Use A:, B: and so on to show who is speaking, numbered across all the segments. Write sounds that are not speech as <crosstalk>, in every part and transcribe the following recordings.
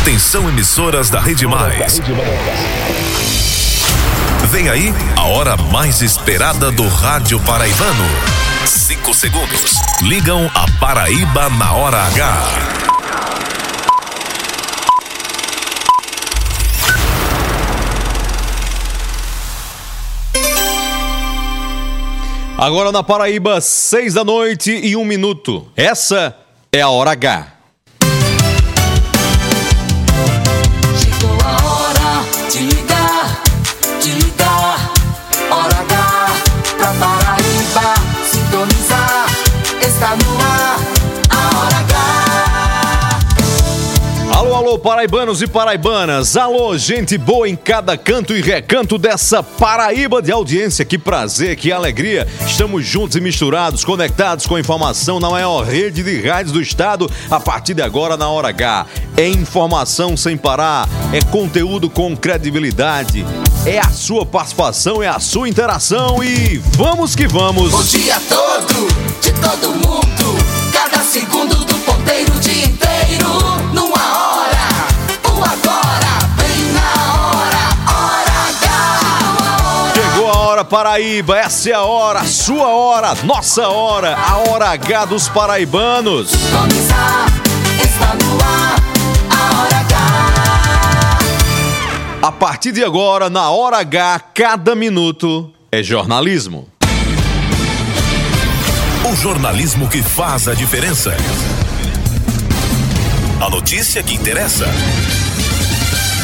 A: Atenção emissoras da Rede Mais. Vem aí a hora mais esperada do rádio paraibano. Cinco segundos. Ligam a Paraíba na hora H.
B: Agora na Paraíba, seis da noite e um minuto. Essa é a hora H.
C: Está no
B: Alô, paraibanos e paraibanas. Alô, gente boa em cada canto e recanto dessa Paraíba de audiência. Que prazer, que alegria. Estamos juntos e misturados, conectados com a informação na maior rede de rádios do estado. A partir de agora, na hora H. É informação sem parar, é conteúdo com credibilidade, é a sua participação, é a sua interação e vamos que vamos.
C: O dia todo, de todo mundo. Cada segundo do ponteiro, o
B: Paraíba, essa é a hora, a sua hora, nossa hora, a hora H dos paraibanos.
C: Sintonizar, está no ar, a hora H.
B: A partir de agora, na hora H, cada minuto é jornalismo.
A: O jornalismo que faz a diferença. A notícia que interessa.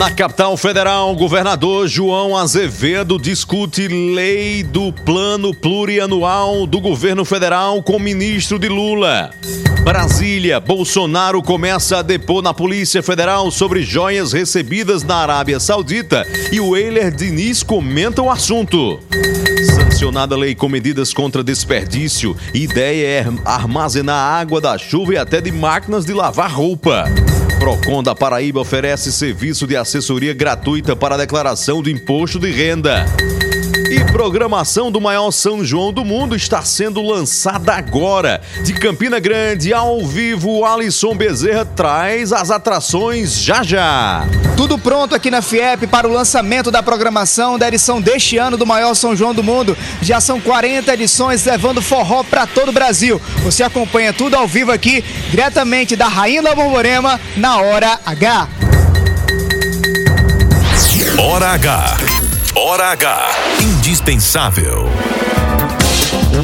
B: Na capital federal, o governador João Azevedo discute lei do plano plurianual do governo federal com o ministro de Lula. Brasília, Bolsonaro começa a depor na Polícia Federal sobre joias recebidas na Arábia Saudita e o Eiler Diniz comenta o assunto. Sancionada lei com medidas contra desperdício. Ideia é armazenar água da chuva e até de máquinas de lavar roupa. Procon da Paraíba oferece serviço de assessoria gratuita para a declaração do imposto de renda. E programação do maior São João do mundo está sendo lançada agora. De Campina Grande, ao vivo, Alisson Bezerra traz as atrações já já.
D: Tudo pronto aqui na FIEP para o lançamento da programação da edição deste ano do maior São João do mundo. Já são 40 edições levando forró para todo o Brasil. Você acompanha tudo ao vivo aqui, diretamente da Rainha da Borborema, na Hora H.
A: Hora H. Hora H. Indispensável.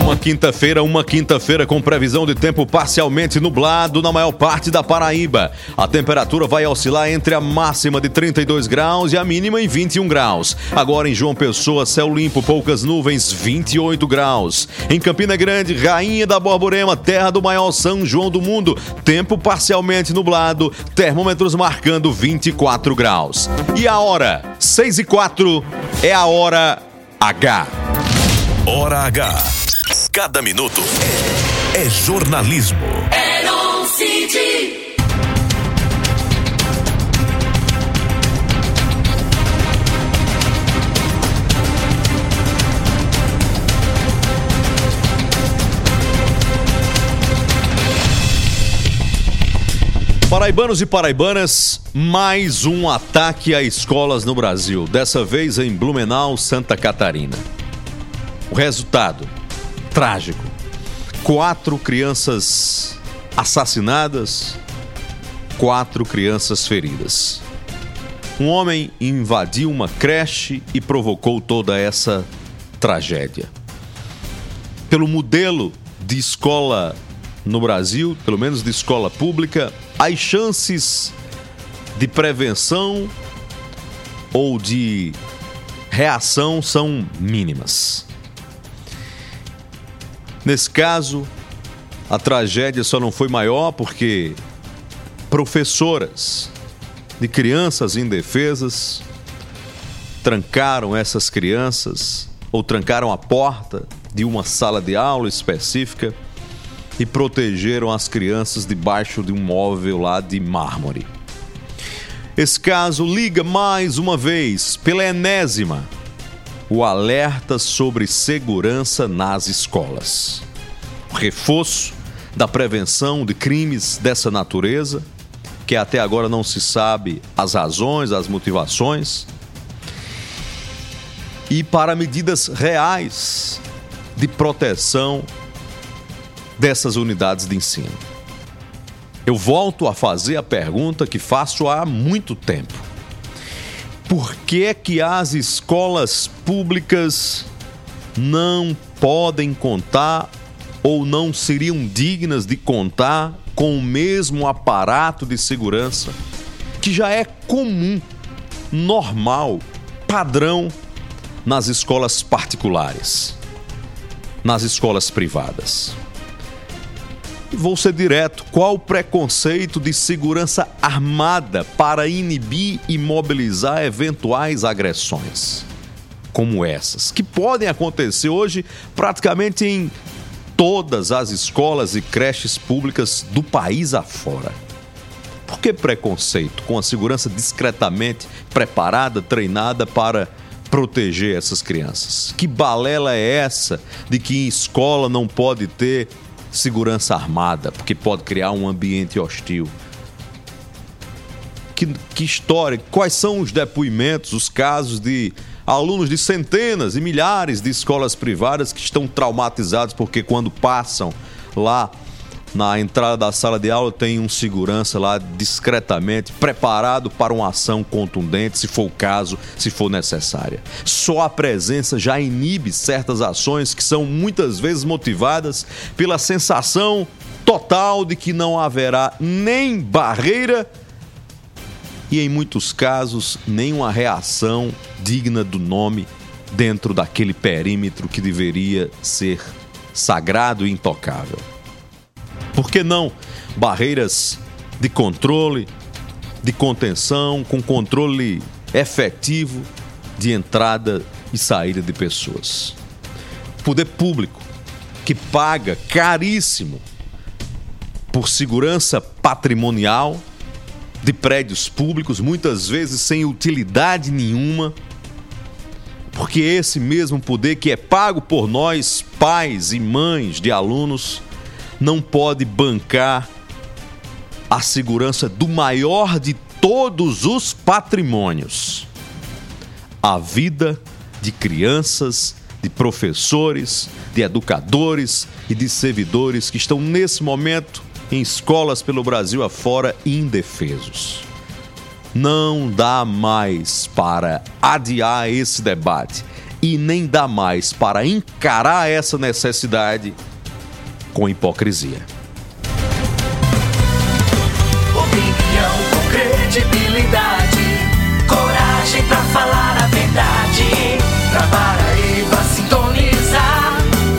B: Uma quinta-feira, uma quinta-feira com previsão de tempo parcialmente nublado na maior parte da Paraíba. A temperatura vai oscilar entre a máxima de 32 graus e a mínima em 21 graus. Agora em João Pessoa, céu limpo, poucas nuvens, 28 graus. Em Campina Grande, Rainha da Borborema, terra do maior São João do mundo, tempo parcialmente nublado, termômetros marcando 24 graus. E a hora, 6 e 4, é a hora H.
A: Hora H. Cada minuto é, é jornalismo.
C: Eron City.
B: Paraibanos e paraibanas, mais um ataque a escolas no Brasil, dessa vez em Blumenau, Santa Catarina. O resultado: trágico. Quatro crianças assassinadas, quatro crianças feridas. Um homem invadiu uma creche e provocou toda essa tragédia. Pelo modelo de escola no Brasil, pelo menos de escola pública, as chances de prevenção ou de reação são mínimas. Nesse caso, A tragédia só não foi maior porque professoras de crianças indefesas trancaram essas crianças ou trancaram a porta de uma sala de aula específica e protegeram as crianças debaixo de um móvel lá de mármore. Esse caso liga mais uma vez, pela enésima, o alerta sobre segurança nas escolas. O reforço da prevenção de crimes dessa natureza, que até agora não se sabe as razões, as motivações, e para medidas reais de proteção dessas unidades de ensino. Eu volto a fazer a pergunta que faço há muito tempo. Por que que as escolas públicas não podem contar ou não seriam dignas de contar com o mesmo aparato de segurança que já é comum, normal, padrão nas escolas particulares, nas escolas privadas? Vou ser direto: qual o preconceito de segurança armada para inibir e mobilizar eventuais agressões como essas, que podem acontecer hoje praticamente em todas as escolas e creches públicas do país afora? Por que preconceito com a segurança discretamente preparada, treinada para proteger essas crianças? Que balela é essa de que em escola não pode ter segurança armada, porque pode criar um ambiente hostil. Que, que história, quais são os depoimentos, os casos de alunos de centenas e milhares de escolas privadas que estão traumatizados porque quando passam lá na entrada da sala de aula tem um segurança lá discretamente preparado para uma ação contundente, se for o caso, se for necessária. Só a presença já inibe certas ações que são muitas vezes motivadas pela sensação total de que não haverá nem barreira e, em muitos casos, nenhuma reação digna do nome dentro daquele perímetro que deveria ser sagrado e intocável. Por que não barreiras de controle, de contenção, com controle efetivo de entrada e saída de pessoas? Poder público que paga caríssimo por segurança patrimonial de prédios públicos, muitas vezes sem utilidade nenhuma, porque esse mesmo poder que é pago por nós, pais e mães de alunos, não pode bancar a segurança do maior de todos os patrimônios a vida de crianças, de professores, de educadores e de servidores que estão nesse momento em escolas pelo Brasil afora indefesos. Não dá mais para adiar esse debate e nem dá mais para encarar essa necessidade com hipocrisia.
C: Opinião com credibilidade, coragem pra falar a verdade. Pra Paraíba sintonizar,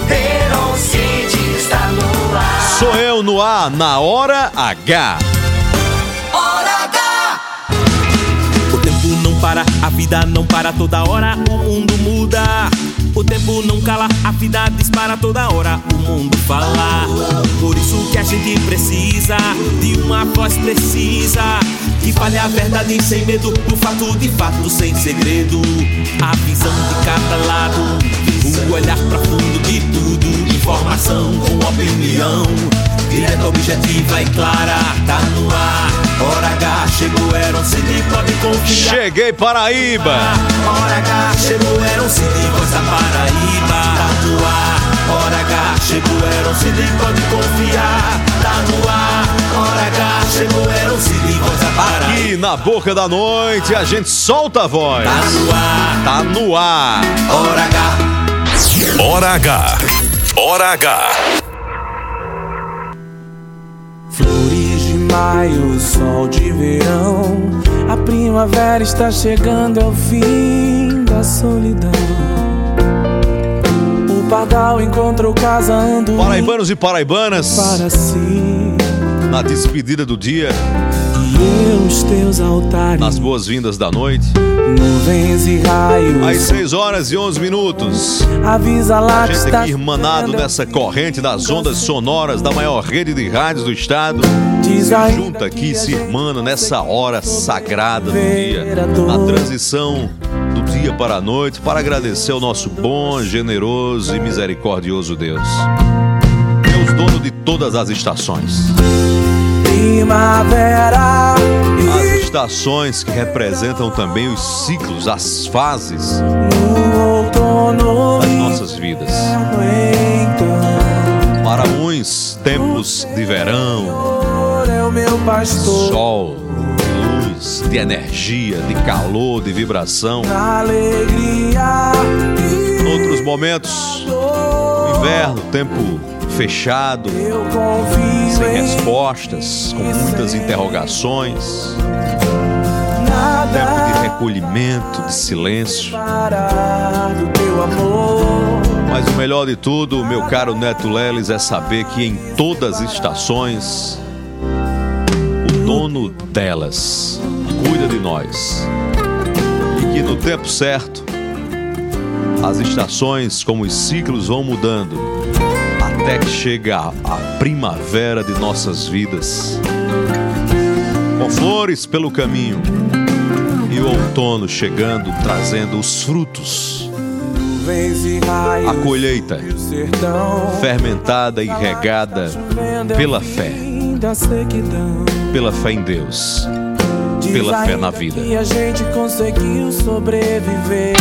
C: Herocide está no ar.
B: Sou eu no ar, na hora H.
C: Hora H!
E: O tempo não para, a vida não para toda hora, o mundo muda. O tempo não cala, a vida dispara toda hora, o mundo fala. Por isso que a gente precisa de uma voz precisa. Que fale a verdade sem medo, o fato de fato sem segredo. A visão de cada lado, o olhar profundo de tudo. Informação com opinião, direta, objetiva e clara. Tá no ar, hora H chegou, era um CD, pode confiar.
B: Cheguei Paraíba.
E: Hora H chegou, era um CD, voz da um CD, pode confiar. Tá no ar, hora H chegou, era um voz da Paraíba.
B: E na boca da noite a gente solta a voz.
E: Tá no ar,
B: Tá no ar.
E: hora H.
A: Hora H. Hora H.
F: Flores de maio, sol de verão. A primavera está chegando ao fim da solidão. Pardal encontrou casa
B: Paraibanos e paraibanas,
F: para si.
B: Na despedida do dia,
F: E eu os teus altares.
B: Nas boas-vindas da noite,
F: Nuvens e raios.
B: Às 6 horas e 11 minutos.
F: Avisa lá
B: A
F: que
B: gente aqui irmanado nessa corrente das ondas sonoras da maior rede de rádios do estado. Se junta aqui, se irmana nessa hora sagrada do dia, na transição do dia para a noite, para agradecer ao nosso bom, generoso e misericordioso Deus. Deus dono de todas as estações.
F: Primavera
B: As estações que representam também os ciclos, as fases das nossas vidas. Para uns, tempos de verão,
F: é
B: sol, luz, de energia, de calor, de vibração.
F: Alegria
B: Outros momentos, inverno, tempo fechado, sem
F: em
B: respostas, com muitas interrogações, tempo de recolhimento, de silêncio. Mas o melhor de tudo, meu caro Neto Leles, é saber que em todas as estações, dono delas cuida de nós. E que no tempo certo, as estações, como os ciclos, vão mudando até que chega a, primavera de nossas vidas. Com flores pelo caminho e o outono chegando, trazendo os frutos, a colheita fermentada e regada
F: é
B: pela
F: fim
B: fé,
F: da sequidão
B: pela fé em Deus. Pela fé na vida.
F: que a gente conseguiu sobreviver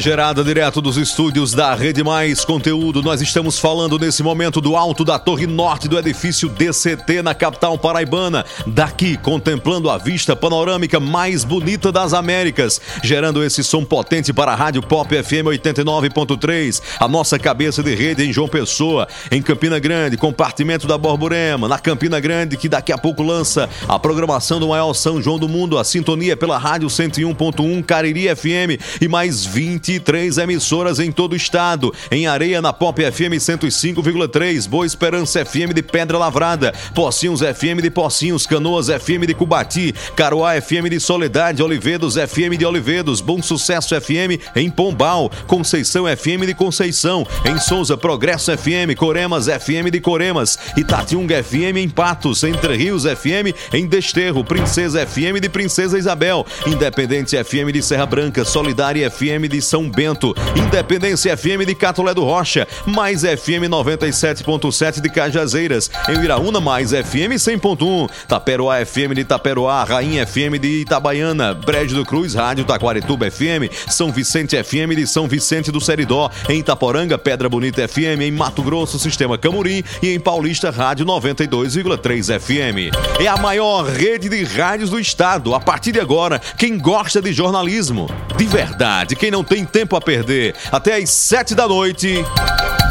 B: gerada direto dos estúdios da Rede Mais Conteúdo. Nós estamos falando nesse momento do alto da Torre Norte do edifício DCT na capital paraibana. Daqui, contemplando a vista panorâmica mais bonita das Américas, gerando esse som potente para a Rádio Pop FM 89.3, a nossa cabeça de rede em João Pessoa, em Campina Grande, compartimento da Borborema, na Campina Grande, que daqui a pouco lança a programação do maior São João do mundo, a sintonia pela Rádio 101.1 Cariri FM e mais 23 emissoras em todo o estado. Em Areia, na Pop FM 105,3, Boa Esperança FM de Pedra Lavrada, Pocinhos FM de Pocinhos, Canoas FM de Cubati, Caroá FM de Soledade, Olivedos FM de Olivedos, Bom Sucesso FM em Pombal, Conceição FM de Conceição, em Souza Progresso FM, Coremas FM de Coremas, Itatiunga FM em Patos, Entre Rios FM em Desterro, Princesa FM de Princesa Isabel, Independente FM de Serra Branca, Solidária FM de São Bento, Independência FM de Catolé do Rocha, Mais FM 97.7 de Cajazeiras, em Iraúna Mais FM 100.1, Taperoá FM de Taperoá, Rainha FM de Itabaiana, Brejo do Cruz, Rádio Taquarituba FM, São Vicente FM de São Vicente do Seridó, em Itaporanga, Pedra Bonita FM, em Mato Grosso, Sistema Camurim e em Paulista, Rádio 92,3 FM. É a maior rede de rádios do estado. A partir de agora, quem gosta de jornalismo, de verdade, quem não tem tempo a perder, até às sete da noite,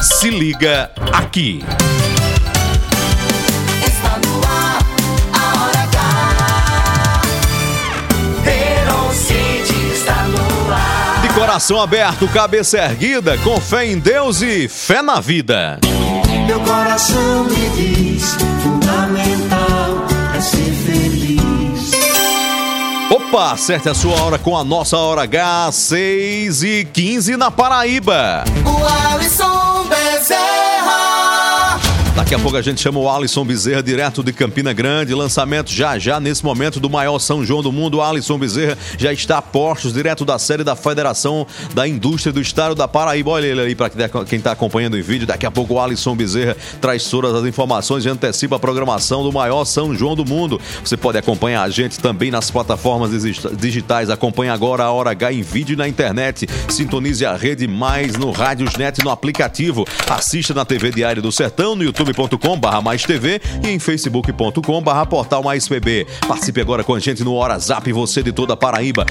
B: se liga aqui. Coração aberto, cabeça erguida, com fé em Deus e fé na vida.
G: Meu coração me diz:
B: Opa, acerte a sua hora com a nossa hora H, 6 e 15 na Paraíba.
C: O Alisson Bezerra.
B: Daqui a pouco a gente chama o Alisson Bezerra direto de Campina Grande. Lançamento já já nesse momento do maior São João do mundo. Alisson Bezerra já está a postos direto da série da Federação da Indústria do Estado da Paraíba. Olha ele aí para quem está acompanhando em vídeo. Daqui a pouco o Alisson Bezerra traz todas as informações e antecipa a programação do maior São João do mundo. Você pode acompanhar a gente também nas plataformas digi- digitais. Acompanhe agora a Hora H em vídeo e na internet. Sintonize a rede mais no Rádiosnet no aplicativo. Assista na TV Diário do Sertão, no youtube.com barra mais TV e em facebook.com barra portal mais PB. Participe agora com a gente no Hora Zap, você de toda a Paraíba.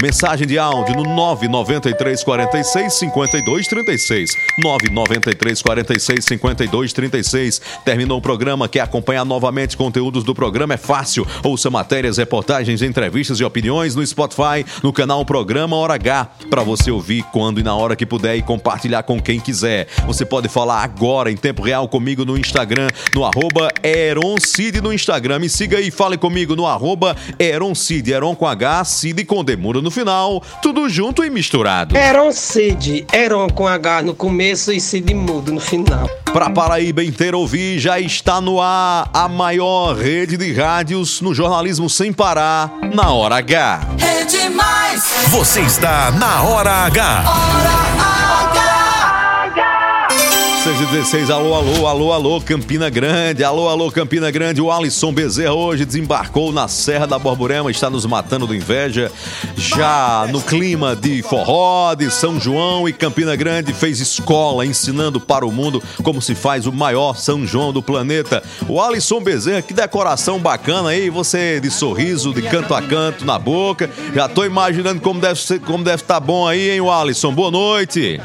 B: Mensagem de áudio no 993 46 52 36. 993 46 52 36. Terminou o programa. Quer acompanhar novamente conteúdos do programa? É fácil. Ouça matérias, reportagens, entrevistas e opiniões no Spotify, no canal Programa Hora H, para você ouvir quando e na hora que puder e compartilhar com quem quiser. Você pode falar agora em tempo real comigo no Instagram, no arroba Eroncid no Instagram. Me siga aí, fale comigo no arroba Eroncid, Eron com H, Cid com demura no final, tudo junto e misturado.
H: Eron Cid, Eron com H no começo e Cid mudo no final.
B: Pra Paraíba inteira ouvir, já está no ar a maior rede de rádios no jornalismo sem parar, na Hora H.
C: É demais.
A: Você está na Hora H.
C: Hora H.
B: 6 e 16, alô, alô, alô, alô, Campina Grande, alô, alô, Campina Grande. O Alisson Bezerra hoje desembarcou na Serra da Borborema, está nos matando do inveja. Já no clima de forró, de São João e Campina Grande fez escola ensinando para o mundo como se faz o maior São João do planeta. O Alisson Bezerra, que decoração bacana aí, você de sorriso, de canto a canto na boca. Já tô imaginando como deve ser, como deve estar bom aí, hein, o Alisson. Boa noite.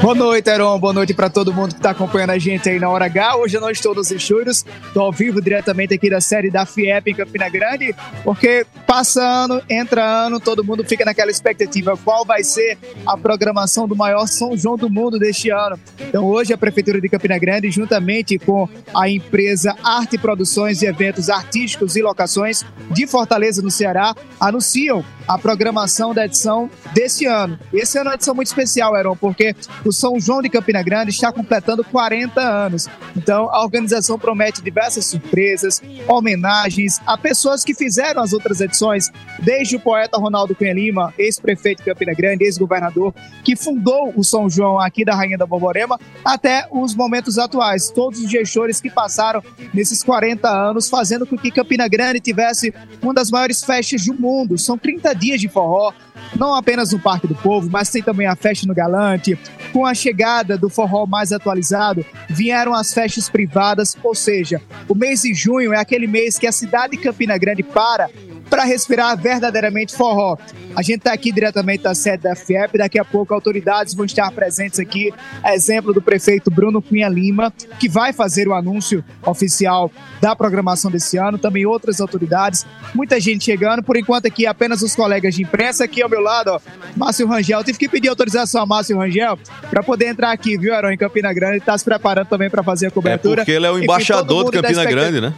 D: Boa noite, Heron. Boa noite para todo mundo que está acompanhando a gente aí na Hora H. Hoje eu não estou nos estúdios, estou ao vivo diretamente aqui da série da FIEP em Campina Grande, porque passa ano, entra ano, todo mundo fica naquela expectativa qual vai ser a programação do maior São João do mundo deste ano. Então hoje a Prefeitura de Campina Grande, juntamente com a empresa Arte Produções e Eventos Artísticos e Locações de Fortaleza, no Ceará, anunciam a programação da edição desse ano. Esse ano é uma edição muito especial, Heron, porque o São João de Campina Grande está completando 40 anos. Então, a organização promete diversas surpresas, homenagens a pessoas que fizeram as outras edições, desde o poeta Ronaldo Cunha Lima, ex-prefeito de Campina Grande, ex-governador, que fundou o São João aqui da Rainha da Borborema, até os momentos atuais, todos os gestores que passaram nesses 40 anos, fazendo com que Campina Grande tivesse uma das maiores festas do mundo. São 30 dias de forró, não apenas no Parque do Povo, mas tem também a festa no Galante. Com a chegada do forró mais atualizado, vieram as festas privadas, ou seja, o mês de junho é aquele mês que a cidade de Campina Grande para para respirar verdadeiramente forró. A gente está aqui diretamente da sede da FIEP, daqui a pouco autoridades vão estar presentes aqui, exemplo do prefeito Bruno Cunha Lima, que vai fazer o anúncio oficial da programação desse ano, também outras autoridades, muita gente chegando, por enquanto aqui apenas os colegas de imprensa, aqui ao meu lado, ó, Márcio Rangel, Eu tive que pedir autorização a Márcio Rangel para poder entrar aqui, viu, Heron, em Campina Grande, está se preparando também para fazer a
B: É
D: cobertura.
B: porque ele é o
D: Enfim,
B: embaixador
D: todo
B: de Campina Grande, né?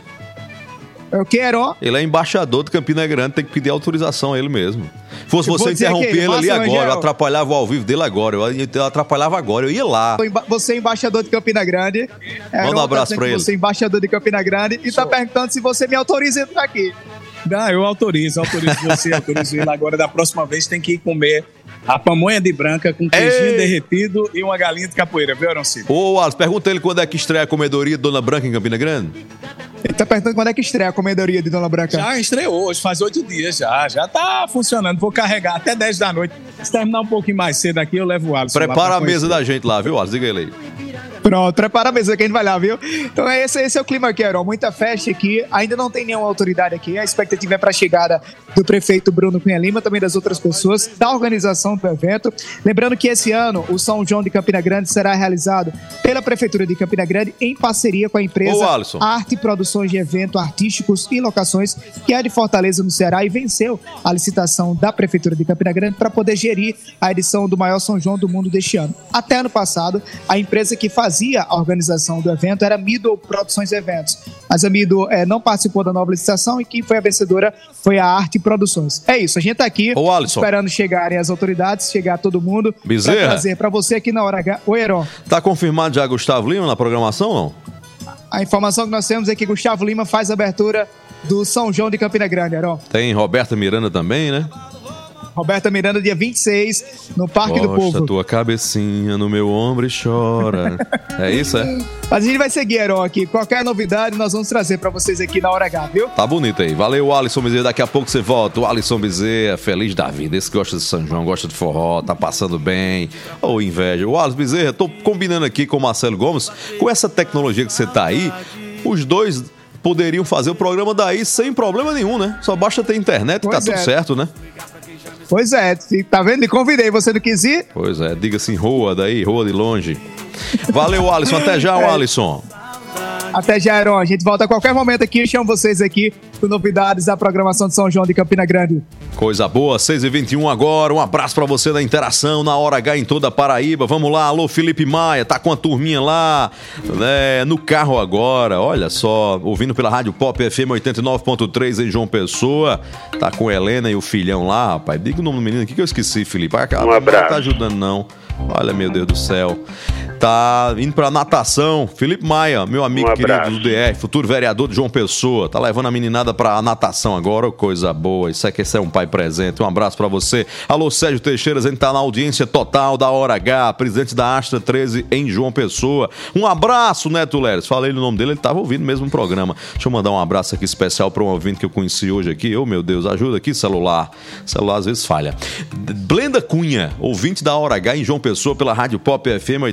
D: É o que, Heron?
B: Ele é embaixador de Campina Grande, tem que pedir autorização a ele mesmo. Fosse
D: Eu vou
B: você interromper
D: aqui,
B: ele ali agora, eu
D: Rangel.
B: atrapalhava o ao vivo dele agora, eu, eu atrapalhava agora, eu ia lá.
D: Você é embaixador de Campina Grande. É,
B: Manda um abraço pra ele.
D: Você é embaixador de Campina Grande e tá perguntando se você me autoriza a entrar aqui.
I: Não, eu autorizo, autorizo você, autorizo ele. Agora, da próxima vez, tem que ir comer a pamonha de branca com queijinho
B: Ei!
I: derretido e uma galinha de capoeira, viu, Aroncito?
B: Ô, Alisson, pergunta ele quando é que estreia a comedoria de Dona Branca em Campina Grande.
D: Ele tá perguntando quando é que estreia a comedoria de Dona Branca.
I: Já estreou hoje, faz oito dias já. Já tá funcionando. Vou carregar até 10 da noite. Se terminar um pouquinho mais cedo aqui, eu levo o Alisson. lá
B: Prepara a mesa da gente lá, viu, Alisson? Diga ele aí.
D: Pronto, prepara a mesa que a gente vai lá, viu? Então é esse, esse é o clima aqui, Heron. Muita festa aqui. Ainda não tem nenhuma autoridade aqui. A expectativa é para a chegada do prefeito Bruno Cunha Lima, também das outras pessoas, da organização do evento. Lembrando que esse ano o São João de Campina Grande será realizado pela Prefeitura de Campina Grande em parceria com a empresa
B: Ô.
D: Arte Produções de Eventos Artísticos e Locações, que é de Fortaleza, no Ceará, e venceu a licitação da Prefeitura de Campina Grande para poder gerir a edição do maior São João do mundo deste ano. Até ano passado, a empresa que fazia a organização do evento era Middle Produções e Eventos. Mas a Middle eh, não participou da nova licitação e quem foi a vencedora foi a Arte Produções. É isso, a gente está aqui
B: Ô, Alisson.
D: esperando chegarem as autoridades, chegar todo mundo,
B: Bezerra.
D: trazer para você aqui na hora H. Oi, Heron.
B: Tá confirmado já Gustavo Lima na programação ou não?
D: A informação que nós temos é que Gustavo Lima faz a abertura do São João de Campina Grande, Heron.
B: Tem Roberta Miranda também, né?
D: Roberta Miranda, dia 26, no Parque do Povo.
B: tua cabecinha no meu ombro e chora. é isso, é?
D: Mas a gente vai seguir, Heron, aqui. Qualquer novidade nós vamos trazer para vocês aqui na Hora H, viu?
B: Tá bonito aí. Valeu, Alisson Bezerra. Daqui a pouco você volta. O Alisson Bezerra, feliz da vida. Esse que gosta de São João, gosta de forró, tá passando bem. Ô, inveja. O Alisson Bezerra, tô combinando aqui com o Marcelo Gomes. Com essa tecnologia que você tá aí, os dois poderiam fazer o programa daí sem problema nenhum, né? Só basta ter internet e tá
D: Pois
B: tudo
D: é.
B: certo, né?
D: Pois é, tá vendo? Me convidei, você não quis ir?
B: Pois é, diga assim, roa daí, roa de longe. Valeu, Alisson. Até já, <laughs>
D: É.
B: Alisson.
D: Até já, Heron. A gente volta a qualquer momento aqui e chamo vocês aqui com novidades da programação de São João de Campina Grande.
B: Coisa boa, 6h21 agora. Um abraço pra você da interação na hora H em toda a Paraíba. Vamos lá, alô Felipe Maia, tá com a turminha lá né, no carro agora. Olha só, ouvindo pela Rádio Pop FM 89.3 em João Pessoa. Tá com a Helena e o filhão lá, rapaz. Diga o nome do menino aqui que eu esqueci, Felipe. Ah,
J: Um abraço.
B: Não tá ajudando, não. Olha, meu Deus do céu. Tá indo pra natação. Felipe Maia, meu amigo
J: Um
B: querido do DR, futuro vereador de João Pessoa. Tá levando a meninada pra natação agora, coisa boa. Isso é esse é um pai presente. Um abraço pra você. Alô, Sérgio Teixeira, a gente tá na audiência total da Hora H, presidente da Astra 13 em João Pessoa. Um abraço, Neto Leres. Falei no nome dele, ele tava ouvindo mesmo o programa. Deixa eu mandar um abraço aqui especial pra um ouvinte que eu conheci hoje aqui. Ô, meu Deus, ajuda aqui, celular. Celular às vezes falha. Blenda Cunha, ouvinte da Hora H em João Pessoa pela Rádio Pop FM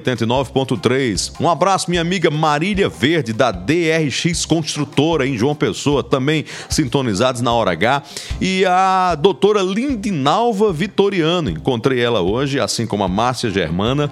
B: 89.3. Um abraço, minha amiga Marília Verde, da DRX Construtora em João Pessoa, também sintonizados na Hora H. E a doutora Lindinalva Vitoriano, encontrei ela hoje, assim como a Márcia Germana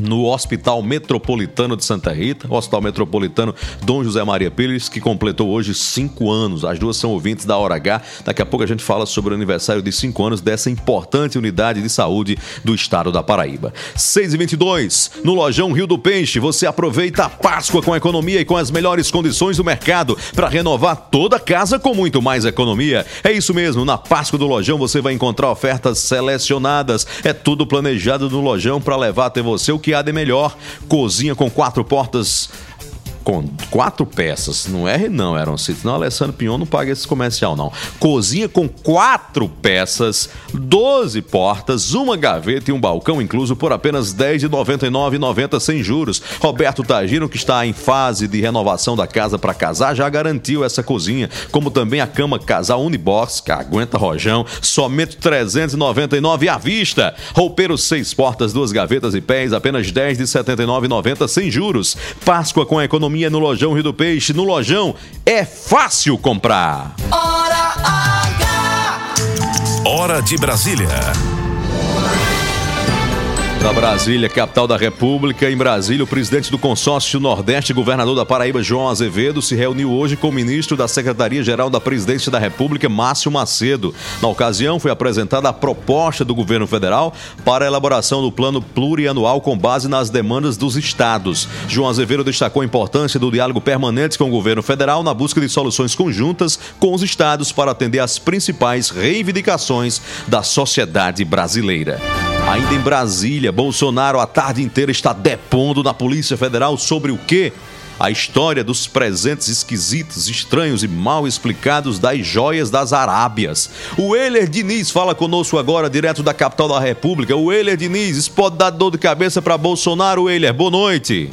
B: no Hospital Metropolitano de Santa Rita, Hospital Metropolitano Dom José Maria Pires, que completou hoje cinco anos. As duas são ouvintes da Hora H. Daqui a pouco a gente fala sobre o aniversário de cinco anos dessa importante unidade de saúde do estado da Paraíba. 6 e 22 no Lojão Rio do Peixe, você aproveita a Páscoa com economia e com as melhores condições do mercado para renovar toda a casa com muito mais economia. É isso mesmo, na Páscoa do Lojão você vai encontrar ofertas selecionadas. É tudo planejado no Lojão para levar até você o que há de melhor. Cozinha com quatro portas com quatro peças. Não é não, Aaron City. Não, Alessandro Pinhon não paga esse comercial, não. Cozinha com quatro peças, 12 portas, uma gaveta e um balcão incluso por apenas R$ 10 de R$ 99,90 sem juros. Roberto Tagino, que está em fase de renovação da casa para casar, já garantiu essa cozinha, como também a cama casal Unibox, que aguenta rojão, somente R$ 399 à vista. Roupeiro seis portas, duas gavetas e pés, apenas R$ 10 de R$ 79,90 sem juros. Páscoa com a economia no Lojão Rio do Peixe. No Lojão é fácil comprar.
C: Hora H.
A: Hora de Brasília.
B: Da Brasília, capital da República. Em Brasília, o presidente do consórcio Nordeste, governador da Paraíba, João Azevedo, se reuniu hoje com o ministro da Secretaria-Geral da Presidência da República, Márcio Macedo. Na ocasião, foi apresentada a proposta do governo federal para a elaboração do plano plurianual com base nas demandas dos estados. João Azevedo destacou a importância do diálogo permanente com o governo federal na busca de soluções conjuntas com os estados para atender às principais reivindicações da sociedade brasileira. Ainda em Brasília, Bolsonaro a tarde inteira está depondo na Polícia Federal sobre o quê? A história dos presentes esquisitos, estranhos e mal explicados das joias das Arábias. O Euler Diniz fala conosco agora, direto da capital da República. O Euler Diniz, isso pode dar dor de cabeça para Bolsonaro, Euler. Boa noite.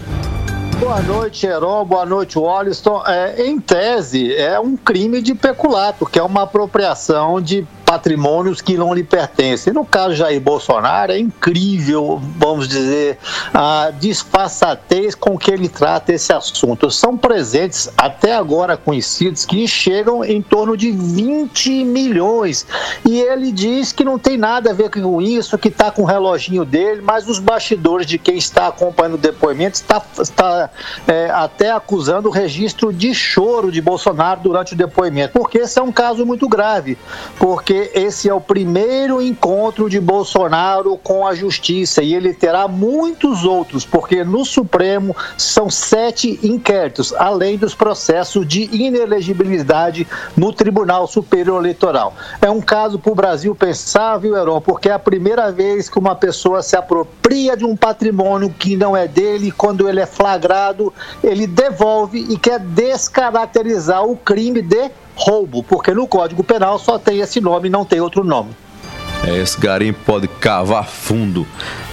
K: Boa noite, Heron. Boa noite, Walliston. É, em tese, é um crime de peculato, que é uma apropriação de patrimônios que não lhe pertencem. No caso de Jair Bolsonaro, é incrível, vamos dizer, a disfarçatez com que ele trata esse assunto. São presentes até agora conhecidos que chegam em torno de 20 milhões. E ele diz que não tem nada a ver com isso, que está com o reloginho dele, mas os bastidores de quem está acompanhando o depoimento está, está é, até acusando o registro de choro de Bolsonaro durante o depoimento, porque esse é um caso muito grave, porque esse é o primeiro encontro de Bolsonaro com a justiça e ele terá muitos outros, porque no Supremo são sete inquéritos, além dos processos de inelegibilidade no Tribunal Superior Eleitoral. É um caso para o Brasil pensar, viu, Heron, porque é a primeira vez que uma pessoa se apropria de um patrimônio que não é dele, quando ele é flagrado, ele devolve e quer descaracterizar o crime de roubo, porque no Código Penal só tem esse nome, não tem outro nome.
B: É, Esse garimpo pode cavar fundo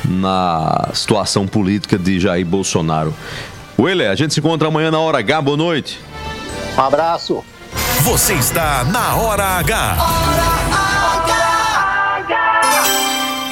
B: na situação política de Jair Bolsonaro. Euler, a gente se encontra amanhã na hora H. Boa noite.
K: Um abraço.
A: Você está na Hora H.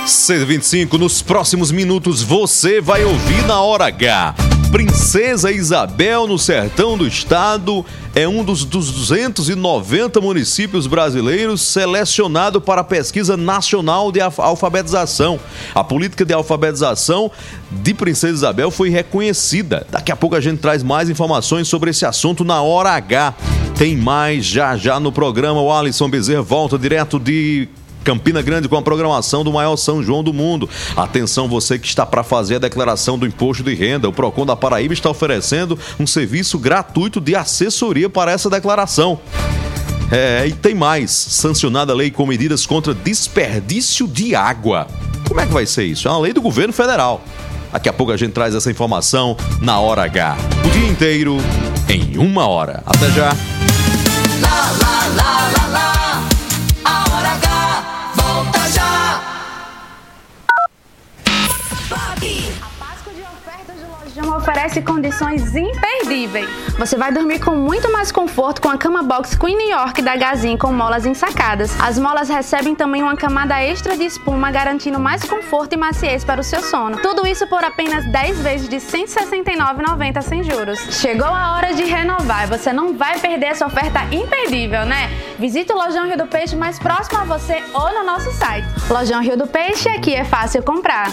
B: 6h25, nos próximos minutos você vai ouvir na hora H. Princesa Isabel, no sertão do estado, é um dos, dos 290 municípios brasileiros selecionado para a pesquisa nacional de alf- alfabetização. A política de alfabetização de Princesa Isabel foi reconhecida. Daqui a pouco a gente traz mais informações sobre esse assunto na hora H. Tem mais já já no programa. O Alisson Bezerra volta direto de Campina Grande com a programação do maior São João do mundo. Atenção você que está para fazer a declaração do imposto de renda. O Procon da Paraíba está oferecendo um serviço gratuito de assessoria para essa declaração. É, e tem mais, sancionada a lei com medidas contra desperdício de água. Como é que vai ser isso? É uma lei do governo federal. Daqui a pouco a gente traz essa informação na hora H. O dia inteiro em uma hora. Até já.
C: Lá, lá, lá.
J: Oferece condições imperdíveis. Você vai dormir com muito mais conforto com a cama box Queen New York da Gazin com molas ensacadas. As molas recebem também uma camada extra de espuma, garantindo mais conforto e maciez para o seu sono. Tudo isso por apenas 10 vezes de R$ 169,90 sem juros. Chegou a hora de renovar você não vai perder essa oferta imperdível, né? Visite o Lojão Rio do Peixe mais próximo a você ou no nosso site. Lojão Rio do Peixe, aqui é fácil comprar.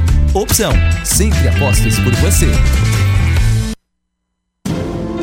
L: Opção, sempre apostos por você.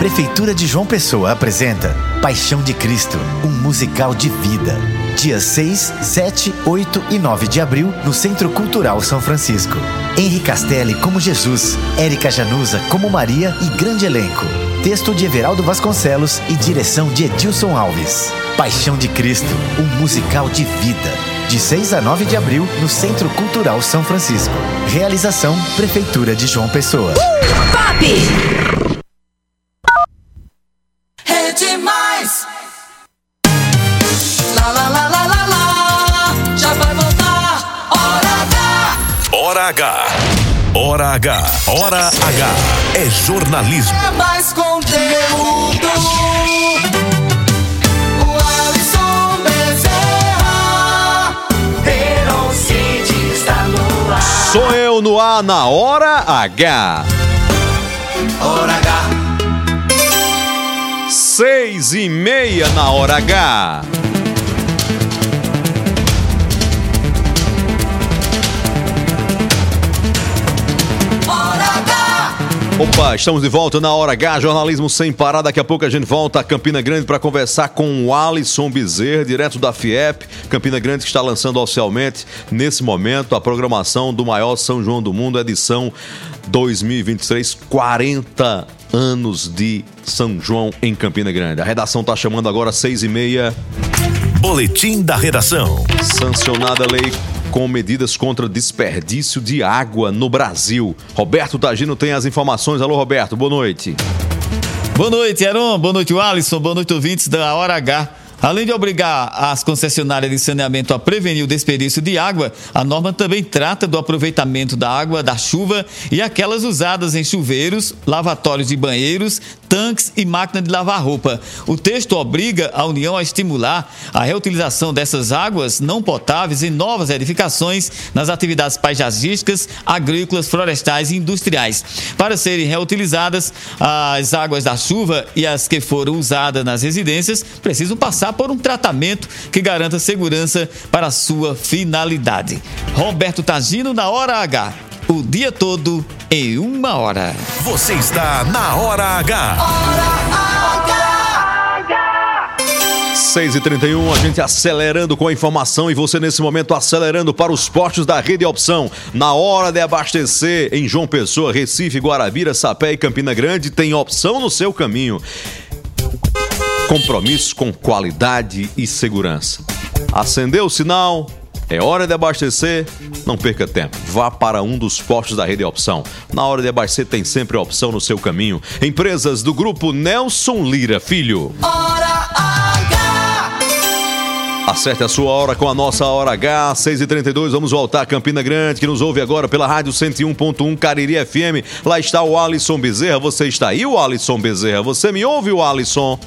M: Prefeitura de João Pessoa apresenta Paixão de Cristo, um musical de vida. Dias 6, 7, 8 e 9 de abril, no Centro Cultural São Francisco. Henri Castelli como Jesus, Érica Januza como Maria e grande elenco. Texto de Everaldo Vasconcelos e direção de Edilson Alves. Paixão de Cristo, um musical de vida. De 6 a 9 de abril, no Centro Cultural São Francisco. Realização Prefeitura de João Pessoa.
C: Pop! H.
A: Hora H. Hora H. É jornalismo.
C: É mais conteúdo. O Alisson Bezerra. Está no ar.
B: Sou eu no ar na hora H.
C: Hora H.
B: Seis e meia na
C: hora H.
B: Opa, estamos de volta na Hora H, jornalismo sem parar. Daqui a pouco a gente volta a Campina Grande para conversar com o Alisson Bezerra, direto da FIEP. Campina Grande que está lançando oficialmente, nesse momento, a programação do maior São João do Mundo, edição 2023, 40 anos de São João em Campina Grande. A redação está chamando agora seis e meia.
A: Boletim da redação.
B: Sancionada a lei com medidas contra desperdício de água no Brasil. Roberto Tagino tem as informações. Alô, Roberto, boa noite.
N: Boa noite, Heron. Boa noite, Alisson. Boa noite, ouvintes da Hora H. Além de obrigar as concessionárias de saneamento a prevenir o desperdício de água, a norma também trata do aproveitamento da água da chuva e aquelas usadas em chuveiros, lavatórios de banheiros, tanques e máquina de lavar roupa. O texto obriga a União a estimular a reutilização dessas águas não potáveis em novas edificações nas atividades paisagísticas, agrícolas, florestais e industriais. Para serem reutilizadas, as águas da chuva e as que foram usadas nas residências precisam passar por um tratamento que garanta segurança para a sua finalidade. Roberto Tagino na Hora H. O dia todo em uma hora.
A: Você está na Hora H.
B: 6 e 31 a gente acelerando com a informação e você nesse momento acelerando para os postos da Rede Opção. Na hora de abastecer em João Pessoa, Recife, Guarabira, Sapé e Campina Grande, tem opção no seu caminho. Compromisso com qualidade e segurança. Acendeu o sinal, é hora de abastecer, não perca tempo. Vá para um dos postos da Rede Opção. Na hora de abastecer tem sempre a opção no seu caminho. Empresas do grupo Nelson Lira Filho. Acerte a sua hora com a nossa Hora H, 6h32. Vamos voltar a Campina Grande, que nos ouve agora pela Rádio 101.1 Cariri FM. Lá está o Alisson Bezerra. Você está aí, o Alisson Bezerra? Você me ouve, o Alisson?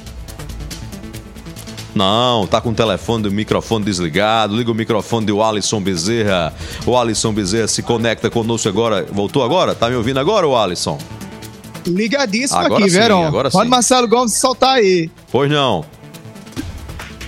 B: Não, tá com o telefone e o microfone desligado. Liga o microfone do Alisson Bezerra. O Alisson Bezerra se conecta conosco agora. Voltou agora? Tá me ouvindo agora, o Alisson?
D: Ligadíssimo
B: Agora
D: aqui,
B: sim,
D: Verão.
B: agora
D: Pode
B: sim.
D: Marcelo Gomes soltar aí.
B: Pois não.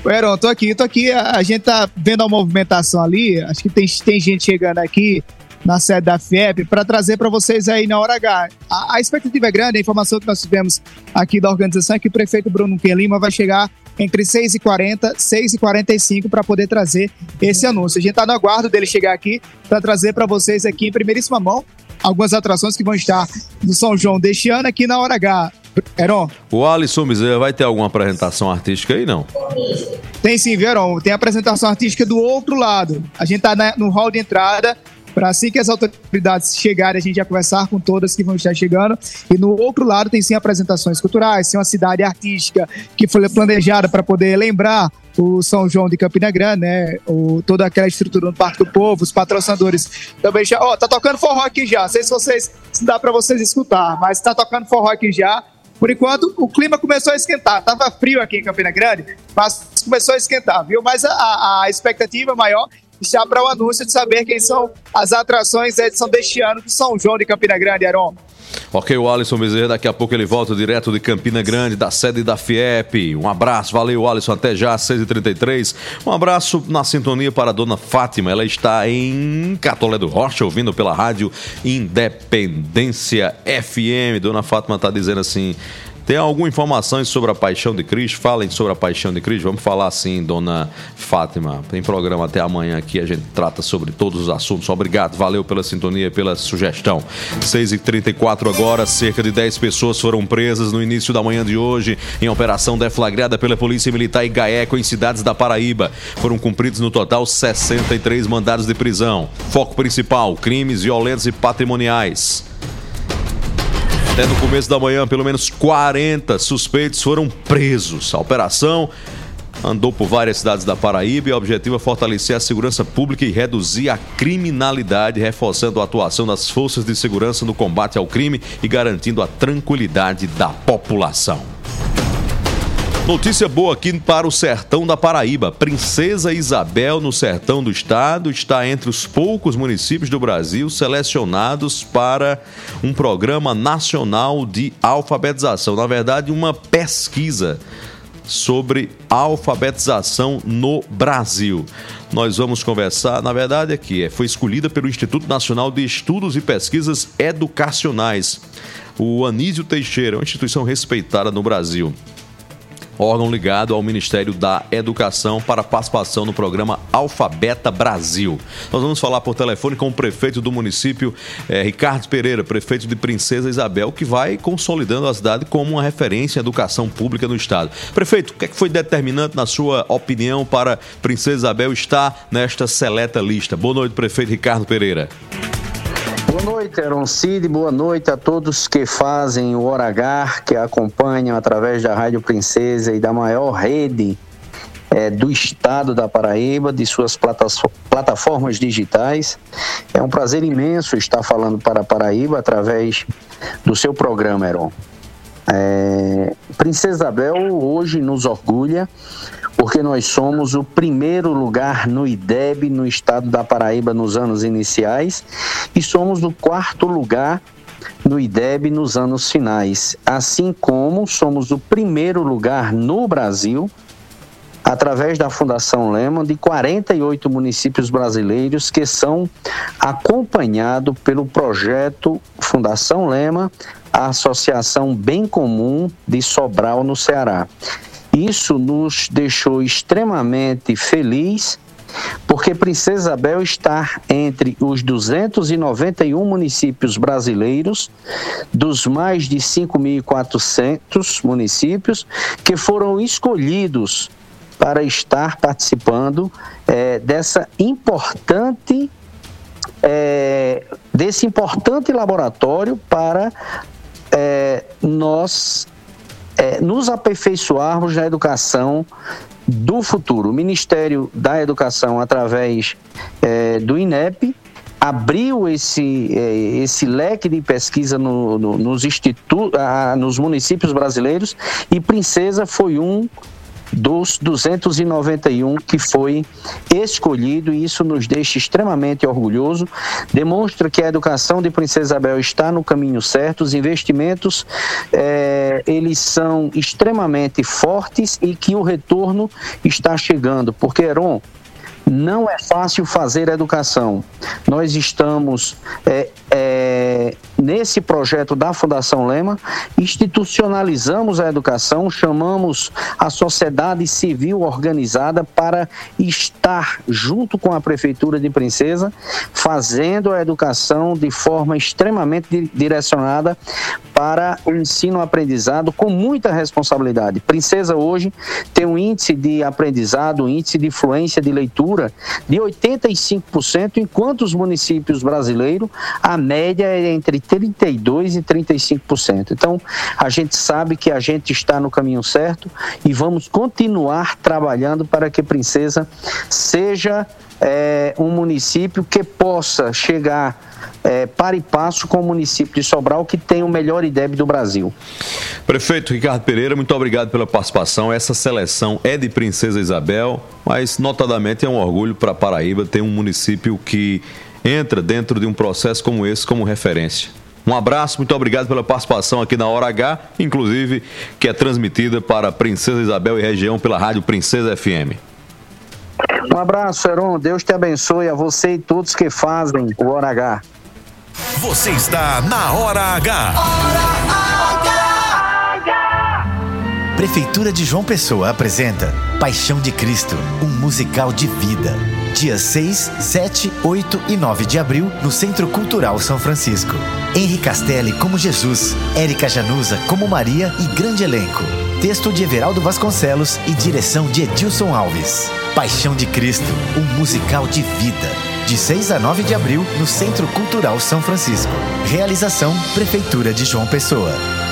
D: Verão, tô aqui, tô aqui. A a gente tá vendo a movimentação ali. Acho que tem, tem gente chegando aqui na sede da FIEP para trazer para vocês aí na hora H. A, a expectativa é grande, a informação que nós tivemos aqui da organização é que o prefeito Bruno Ken Lima vai chegar entre 6h40 e 6h45 para poder trazer esse anúncio. A gente está no aguardo dele chegar aqui para trazer para vocês aqui em primeiríssima mão algumas atrações que vão estar no São João deste ano aqui na hora H. Heron,
B: O Alisson Bezerra vai ter alguma apresentação artística aí, não?
D: Tem sim, Verão. Tem apresentação artística do outro lado. A gente tá na- no hall de entrada. Para assim que as autoridades chegarem, a gente já conversar com todas que vão estar chegando. E no outro lado tem sim apresentações culturais, tem uma cidade artística que foi planejada para poder lembrar o São João de Campina Grande, né? O, toda aquela estrutura no Parque do Povo, os patrocinadores também já. Ó, tá tocando forró aqui já. Não sei se vocês se dá para vocês escutar, mas tá tocando forró aqui já. Por enquanto, o clima começou a esquentar. Tava frio aqui em Campina Grande, mas começou a esquentar, viu? Mas a- a expectativa maior está para o anúncio de saber quem são as atrações da edição deste ano do São João de Campina Grande, Heron.
B: Ok, o Alisson Bezerra, daqui a pouco ele volta direto de Campina Grande, da sede da FIEP. Um abraço, valeu, Alisson, até já, 6h33. Um abraço na sintonia para a dona Fátima, ela está em Catolé do Rocha, ouvindo pela rádio Independência FM. Dona Fátima está dizendo assim. Tem alguma informação sobre a paixão de Cristo? Falem sobre a paixão de Cristo. Vamos falar assim, dona Fátima. Tem programa até amanhã aqui, a gente trata sobre todos os assuntos. Obrigado, valeu pela sintonia, pela sugestão. 6h34 agora, cerca de 10 pessoas foram presas no início da manhã de hoje em operação deflagrada pela Polícia Militar em Gaeco, em cidades da Paraíba. Foram cumpridos no total 63 mandados de prisão. Foco principal: crimes violentos e patrimoniais. Até no começo da manhã, pelo menos 40 suspeitos foram presos. A operação andou por várias cidades da Paraíba e o objetivo é fortalecer a segurança pública e reduzir a criminalidade, reforçando a atuação das forças de segurança no combate ao crime e garantindo a tranquilidade da população. Notícia boa aqui para o sertão da Paraíba. Princesa Isabel, no sertão do estado, está entre os poucos municípios do Brasil selecionados para um programa nacional de alfabetização. Na verdade, uma pesquisa sobre alfabetização no Brasil. Nós vamos conversar, na verdade, aqui é, foi escolhida pelo Instituto Nacional de Estudos e Pesquisas Educacionais. O Anísio Teixeira, uma instituição respeitada no Brasil órgão ligado ao Ministério da Educação, para participação no programa Alfabeta Brasil. Nós vamos falar por telefone com o prefeito do município, eh, Ricardo Pereira, prefeito de Princesa Isabel, que vai consolidando a cidade como uma referência em educação pública no estado. Prefeito, o que, é que foi determinante, na sua opinião, para Princesa Isabel estar nesta seleta lista? Boa noite, prefeito Ricardo Pereira.
O: Boa noite, Aaron Cid. Boa noite a todos que fazem o Hora H, que acompanham através da Rádio Princesa e da maior rede eh, do estado da Paraíba, de suas plataformas digitais. É um prazer imenso estar falando para a Paraíba através do seu programa, Heron. É, Princesa Isabel hoje nos orgulha porque nós somos o primeiro lugar no IDEB no estado da Paraíba nos anos iniciais e somos o quarto lugar no IDEB nos anos finais, assim como somos o primeiro lugar no Brasil através da Fundação Lehman, de 48 municípios brasileiros que são acompanhados pelo projeto Fundação Lema, a Associação Bem Comum de Sobral, no Ceará. Isso nos deixou extremamente feliz, porque Princesa Isabel está entre os 291 municípios brasileiros, dos mais de 5.400 municípios, que foram escolhidos para estar participando eh, dessa importante eh, desse importante laboratório para eh, nós eh, nos aperfeiçoarmos na educação do futuro. O Ministério da Educação, através eh, do INEP, abriu esse, eh, esse leque de pesquisa no- no- nos, institu ah, nos municípios brasileiros e Princesa foi um dos 291 que foi escolhido e isso nos deixa extremamente orgulhoso. Demonstra que a educação de Princesa Isabel está no caminho certo, os investimentos eh, eles são extremamente fortes e que o retorno está chegando, porque Heron, não é fácil fazer educação. Nós estamos é, é, nesse projeto da Fundação Lema, institucionalizamos a educação, chamamos a sociedade civil organizada para estar junto com a Prefeitura de Princesa, fazendo a educação de forma extremamente di- direcionada para o ensino-aprendizado com muita responsabilidade. Princesa hoje tem um índice de aprendizado, um índice de fluência de leitura de 85%, enquanto os municípios brasileiros, a média é entre 32% e 35%. Então, a gente sabe que a gente está no caminho certo e vamos continuar trabalhando para que Princesa seja eh, um município que possa chegar eh, para e passo com o município de Sobral, que tem o melhor IDEB do Brasil.
B: Prefeito Ricardo Pereira, muito obrigado pela participação. Essa seleção é de Princesa Isabel, mas notadamente é um orgulho para Paraíba ter um município que entra dentro de um processo como esse como referência. Um abraço, muito obrigado pela participação aqui na Hora H, inclusive que é transmitida para Princesa Isabel e região pela Rádio Princesa FM.
O: Um abraço, Heron. Deus te abençoe a você e todos que fazem o Hora H.
A: Você está na Hora H.
M: Prefeitura de João Pessoa apresenta Paixão de Cristo, um musical de vida. Dias 6, 7, 8 e 9 de abril, no Centro Cultural São Francisco. Henri Castelli como Jesus, Érica Januza como Maria e grande elenco. Texto de Everaldo Vasconcelos e direção de Edilson Alves. Paixão de Cristo, um musical de vida. De 6 a 9 de abril, no Centro Cultural São Francisco. Realização Prefeitura de João Pessoa.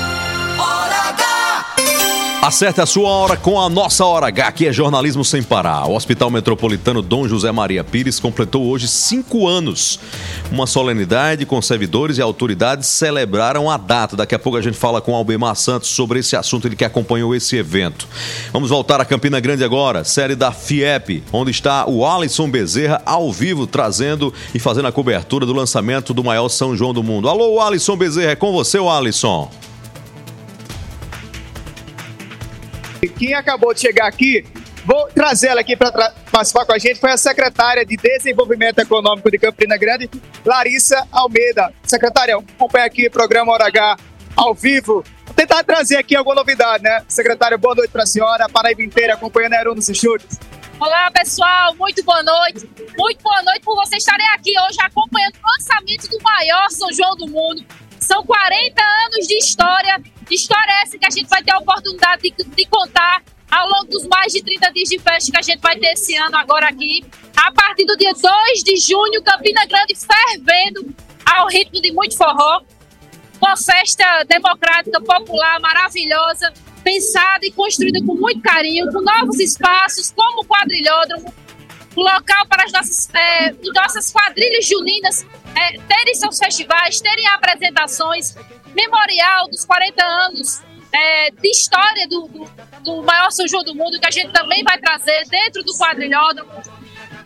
B: Acerte a sua hora com a nossa Hora H, que é jornalismo sem parar. O Hospital Metropolitano Dom José Maria Pires completou hoje cinco anos. Uma solenidade com servidores e autoridades celebraram a data. Daqui a pouco a gente fala com Albemar Santos sobre esse assunto, ele que acompanhou esse evento. Vamos voltar a Campina Grande agora, série da FIEP, onde está o Alisson Bezerra ao vivo, trazendo e fazendo a cobertura do lançamento do maior São João do mundo. Alô, Alisson Bezerra, é com você, Alisson.
D: Quem acabou de chegar aqui, vou trazer ela aqui para participar com a gente, foi a secretária de Desenvolvimento Econômico de Campina Grande, Larissa Almeida. Secretária, acompanha aqui o programa Hora H ao vivo. Vou tentar trazer aqui alguma novidade, né? Secretário, boa noite para a senhora, a Paraíba inteira acompanhando a Aero nos estúdios.
P: Olá, pessoal, muito boa noite. Muito boa noite por vocês estarem aqui hoje acompanhando o lançamento do maior São João do mundo. São 40 anos de história, história essa que a gente vai ter a oportunidade de, de contar ao longo dos mais de 30 dias de festa que a gente vai ter esse ano agora aqui. A partir do dia 2 de junho, Campina Grande fervendo ao ritmo de muito forró. Uma festa democrática, popular, maravilhosa, pensada e construída com muito carinho, com novos espaços, como o quadrilhódromo, local para as nossas, é, nossas quadrilhas juninas é, terem seus festivais, terem apresentações, memorial dos 40 anos é, de história do, do, do maior São João do mundo, que a gente também vai trazer dentro do quadrilhódromo.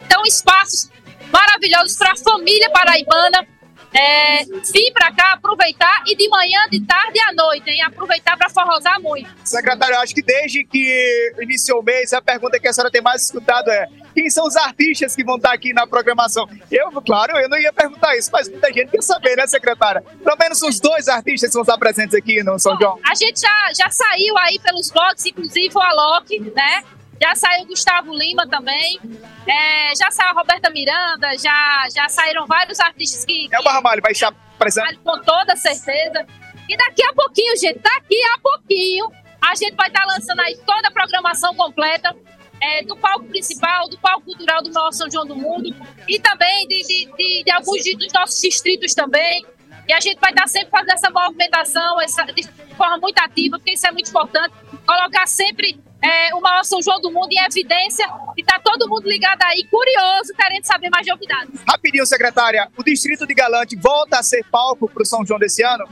P: Então, espaços maravilhosos para a família paraibana é, vir para cá, aproveitar e de manhã, de tarde e à noite, hein? Aproveitar para forrosar muito.
D: Secretário, eu acho que desde que iniciou o mês, a pergunta que a senhora tem mais escutado é quem são os artistas que vão estar aqui na programação? Eu, claro, eu não ia perguntar isso, mas muita gente quer saber, né, secretária? Pelo menos os dois artistas que vão estar presentes aqui no São João.
P: A gente já, já saiu aí pelos blogs, inclusive o Alok, né? Já saiu Gustavo Lima também. É, já saiu a Roberta Miranda, já, já saíram vários artistas que.
D: É o Barramalho, vai estar presente.
P: Com toda certeza. E daqui a pouquinho, gente, daqui a pouquinho, a gente vai estar lançando aí toda a programação completa. É, do palco principal, do palco cultural do maior São João do Mundo e também de, de, de, de alguns dos nossos distritos também. E a gente vai estar sempre fazendo essa movimentação essa, de forma muito ativa, porque isso é muito importante. Colocar sempre é, o maior São João do mundo em evidência e tá todo mundo ligado aí, curioso, querendo saber mais de novidades.
D: Rapidinho, secretária, o distrito de Galante volta a ser palco para o São João desse ano?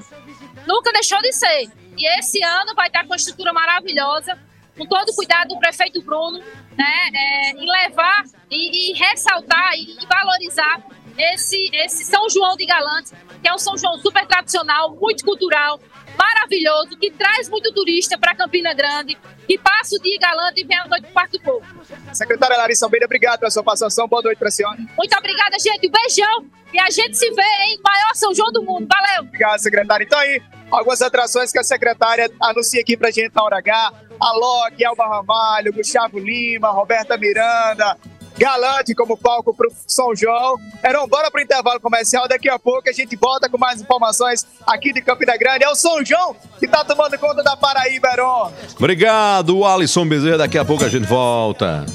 P: Nunca deixou de ser. E esse ano vai estar com uma estrutura maravilhosa, com todo o cuidado do prefeito Bruno, né, é, em levar e, e ressaltar e, e valorizar esse, esse São João de Galante, que é um São João super tradicional, muito cultural, maravilhoso, que traz muito turista para Campina Grande, que passa o dia Galante e vem à noite para o Parque do Povo.
D: Secretária Larissa Almeida, obrigado pela sua participação. Boa noite para a senhora.
P: Muito obrigada, gente. Um beijão. E a gente se vê em maior São João do mundo. Valeu.
D: Obrigado, secretária. Então aí, algumas atrações que a secretária anuncia aqui pra gente na hora H. Alok, Elba Ramalho, Gustavo Lima, Roberta Miranda, Galante como palco pro São João. Heron, bora pro intervalo comercial. Daqui a pouco a gente volta com mais informações aqui de Campina Grande. É o São João que tá tomando conta da Paraíba, Heron.
B: Obrigado, Alisson Bezerra. Daqui a pouco a gente volta.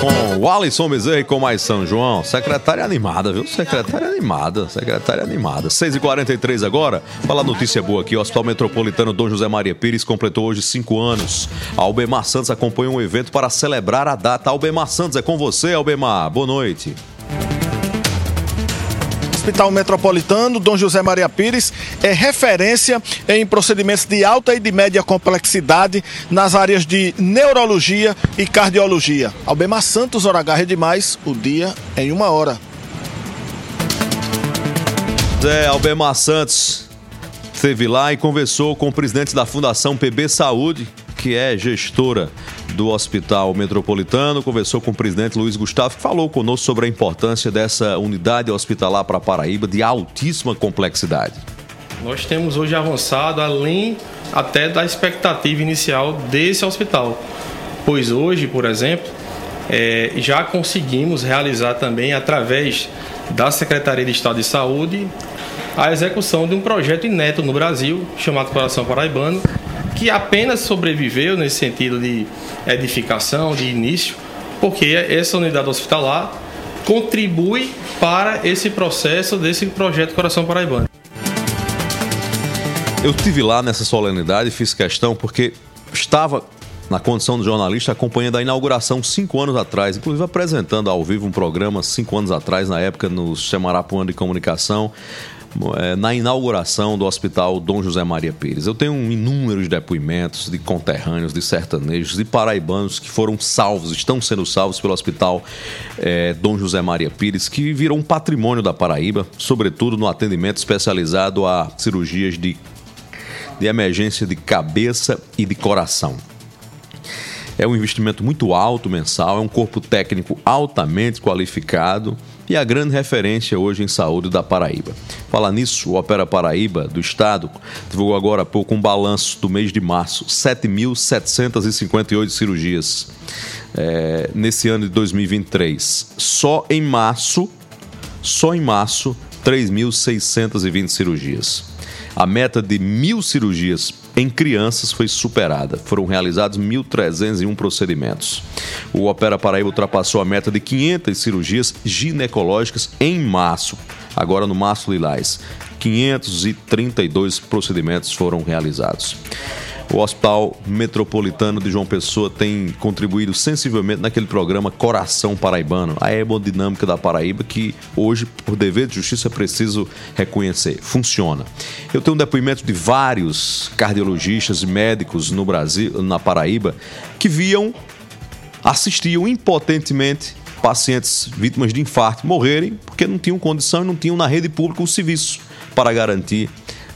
B: Com o Alisson Bezerra e com mais São João. Secretária animada, viu? Secretária animada, secretária animada. 6h43 agora. Fala notícia boa aqui. O Hospital Metropolitano Dom José Maria Pires completou hoje cinco anos. Albemar Santos acompanha um evento para celebrar a data. Albemar Santos, é com você, Albemar. Boa noite.
Q: Hospital Metropolitano Dom José Maria Pires é referência em procedimentos de alta e de média complexidade nas áreas de neurologia e cardiologia. Albemar Santos, hora H, Rede Mais, o dia em uma hora.
B: Zé Albemar Santos esteve lá e conversou com o presidente da Fundação PB Saúde, que é gestora do Hospital Metropolitano, conversou com o presidente Luiz Gustavo, que falou conosco sobre a importância dessa unidade hospitalar para Paraíba de altíssima complexidade.
R: Nós temos hoje avançado além até da expectativa inicial desse hospital, pois hoje, por exemplo, é, já conseguimos realizar também através da Secretaria de Estado de Saúde a execução de um projeto inédito no Brasil chamado Coração Paraibano, que apenas sobreviveu nesse sentido de edificação, de início, porque essa unidade hospitalar contribui para esse processo desse projeto Coração Paraibano.
B: Eu tive lá nessa solenidade fiz questão porque estava na condição de jornalista acompanhando a inauguração cinco anos atrás, inclusive apresentando ao vivo um programa cinco anos atrás, na época no Chamarapuã de Comunicação, é, na inauguração do Hospital Dom José Maria Pires. Eu tenho inúmeros depoimentos de conterrâneos, de sertanejos e paraibanos que foram salvos, estão sendo salvos pelo Hospital é, Dom José Maria Pires, que virou um patrimônio da Paraíba, sobretudo no atendimento especializado a cirurgias de, de emergência de cabeça e de coração. É um investimento muito alto mensal, é um corpo técnico altamente qualificado e a grande referência hoje em saúde da Paraíba. Falar nisso, o Opera Paraíba do Estado divulgou agora há pouco um balanço do mês de março: 7.758 cirurgias é, nesse ano de 2023. Só em março, só em março, 3.620 cirurgias. A meta de mil cirurgias em crianças foi superada. Foram realizados 1.301 procedimentos. O Opera Paraíba ultrapassou a meta de 500 cirurgias ginecológicas em março, agora no março lilás. 532 procedimentos foram realizados. O Hospital Metropolitano de João Pessoa tem contribuído sensivelmente naquele programa Coração Paraibano, a hemodinâmica da Paraíba, que hoje, por dever de justiça, é preciso reconhecer. Funciona. Eu tenho um depoimento de vários cardiologistas e médicos no Brasil, na Paraíba, que viam, assistiam impotentemente pacientes vítimas de infarto morrerem porque não tinham condição e não tinham na rede pública o serviço para garantir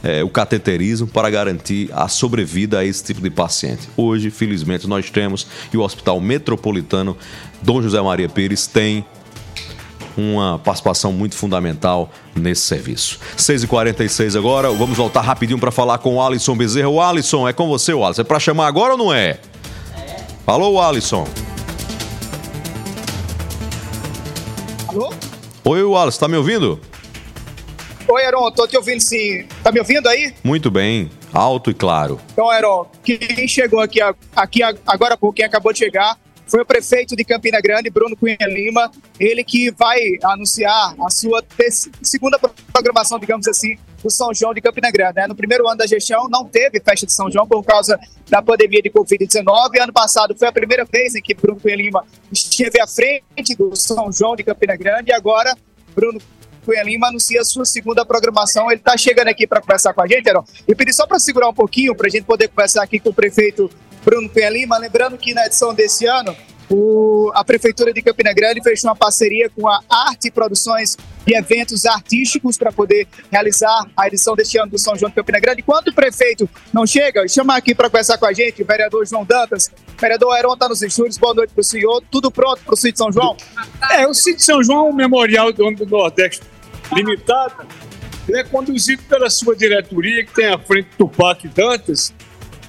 B: é, o cateterismo para garantir a sobrevida a esse tipo de paciente. Hoje, felizmente, nós temos e o Hospital Metropolitano Dom José Maria Pires tem uma participação muito fundamental nesse serviço. 6h46 agora, vamos voltar rapidinho para falar com o Alisson Bezerra. O Alisson, é com você, o Alisson. É para chamar agora ou não é? Alô, Alisson.
D: Alô?
B: Oi, Alisson, tá me ouvindo?
D: Oi, Heron, tô te ouvindo sim. Tá me ouvindo aí?
B: Muito bem, alto e claro.
D: Então, Heron, quem chegou aqui, aqui agora há pouco, quem acabou de chegar, foi o prefeito de Campina Grande, Bruno Cunha Lima, ele que vai anunciar a sua segunda programação, digamos assim, do São João de Campina Grande. Né? No primeiro ano da gestão não teve festa de São João por causa da pandemia de Covid-19. Ano passado foi a primeira vez em que Bruno Cunha Lima esteve à frente do São João de Campina Grande e agora Bruno Cunha Lima anuncia a sua segunda programação. Ele está chegando aqui para conversar com a gente, Heron. E pedi só para segurar um pouquinho, para a gente poder conversar aqui com o prefeito Bruno Cunha Lima. Lembrando que na edição desse ano, o, a Prefeitura de Campina Grande fechou uma parceria com a Arte Produções e Eventos Artísticos para poder realizar a edição deste ano do São João de Campina Grande. Enquanto o prefeito não chega, chama aqui para conversar com a gente o vereador João Dantas. Vereador Heron está nos estúdios. Boa noite para o senhor. Tudo pronto para o Sítio São João?
S: É, o Sítio São João é um memorial do do Nordeste limitada, é conduzido pela sua diretoria, que tem à frente Tupac Dantas,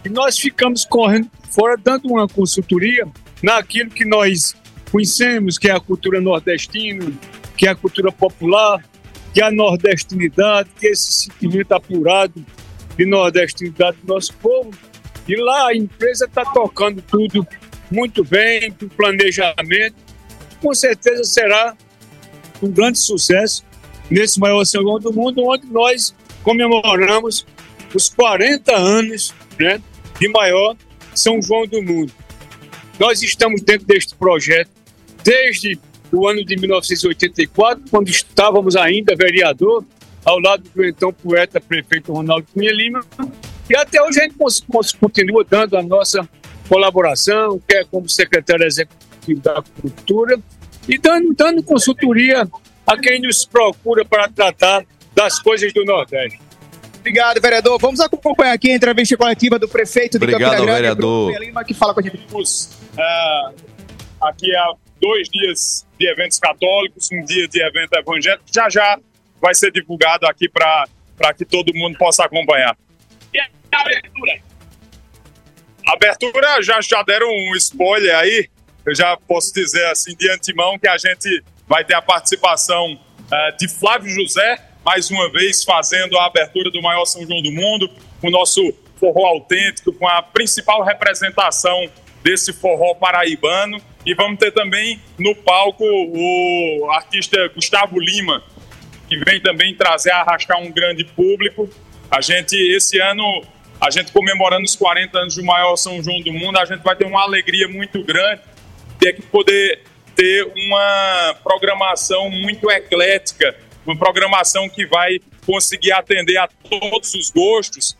S: e nós ficamos correndo fora, dando uma consultoria naquilo que nós conhecemos, que é a cultura nordestina, que é a cultura popular, que é a nordestinidade, que é esse sentimento apurado de nordestinidade do nosso povo. E lá a empresa está tocando tudo muito bem, com planejamento. Com certeza será um grande sucesso nesse maior João do mundo, onde nós comemoramos os 40 anos né, de maior São João do mundo. Nós estamos dentro deste projeto desde o ano de 1984, quando estávamos ainda vereador, ao lado do então poeta prefeito Ronaldo Cunha Lima, e até hoje a gente continua dando a nossa colaboração, quer como secretário executivo da Cultura, e dando, dando consultoria a quem nos procura para tratar das coisas do Nordeste.
D: Obrigado, vereador. Vamos acompanhar aqui a entrevista coletiva do prefeito de
B: Obrigado,
D: Campina Grande,
B: vereador.
D: Bruno Lima, que fala com a gente.
S: Uh, aqui há dois dias de eventos católicos, um dia de evento evangélico. Já já vai ser divulgado aqui para que todo mundo possa acompanhar. E a abertura? A abertura já, já deram um spoiler aí. Eu já posso dizer assim de antemão que a gente vai ter a participação uh, de Flávio José, mais uma vez fazendo a abertura do maior São João do mundo, o nosso forró autêntico, com a principal representação desse forró paraibano. E vamos ter também no palco o artista Gustavo Lima, que vem também trazer, arrastar um grande público. A gente, esse ano, a gente comemorando os 40 anos do maior São João do mundo, a gente vai ter uma alegria muito grande ter que poder ter uma programação muito eclética, uma programação que vai conseguir atender a todos os gostos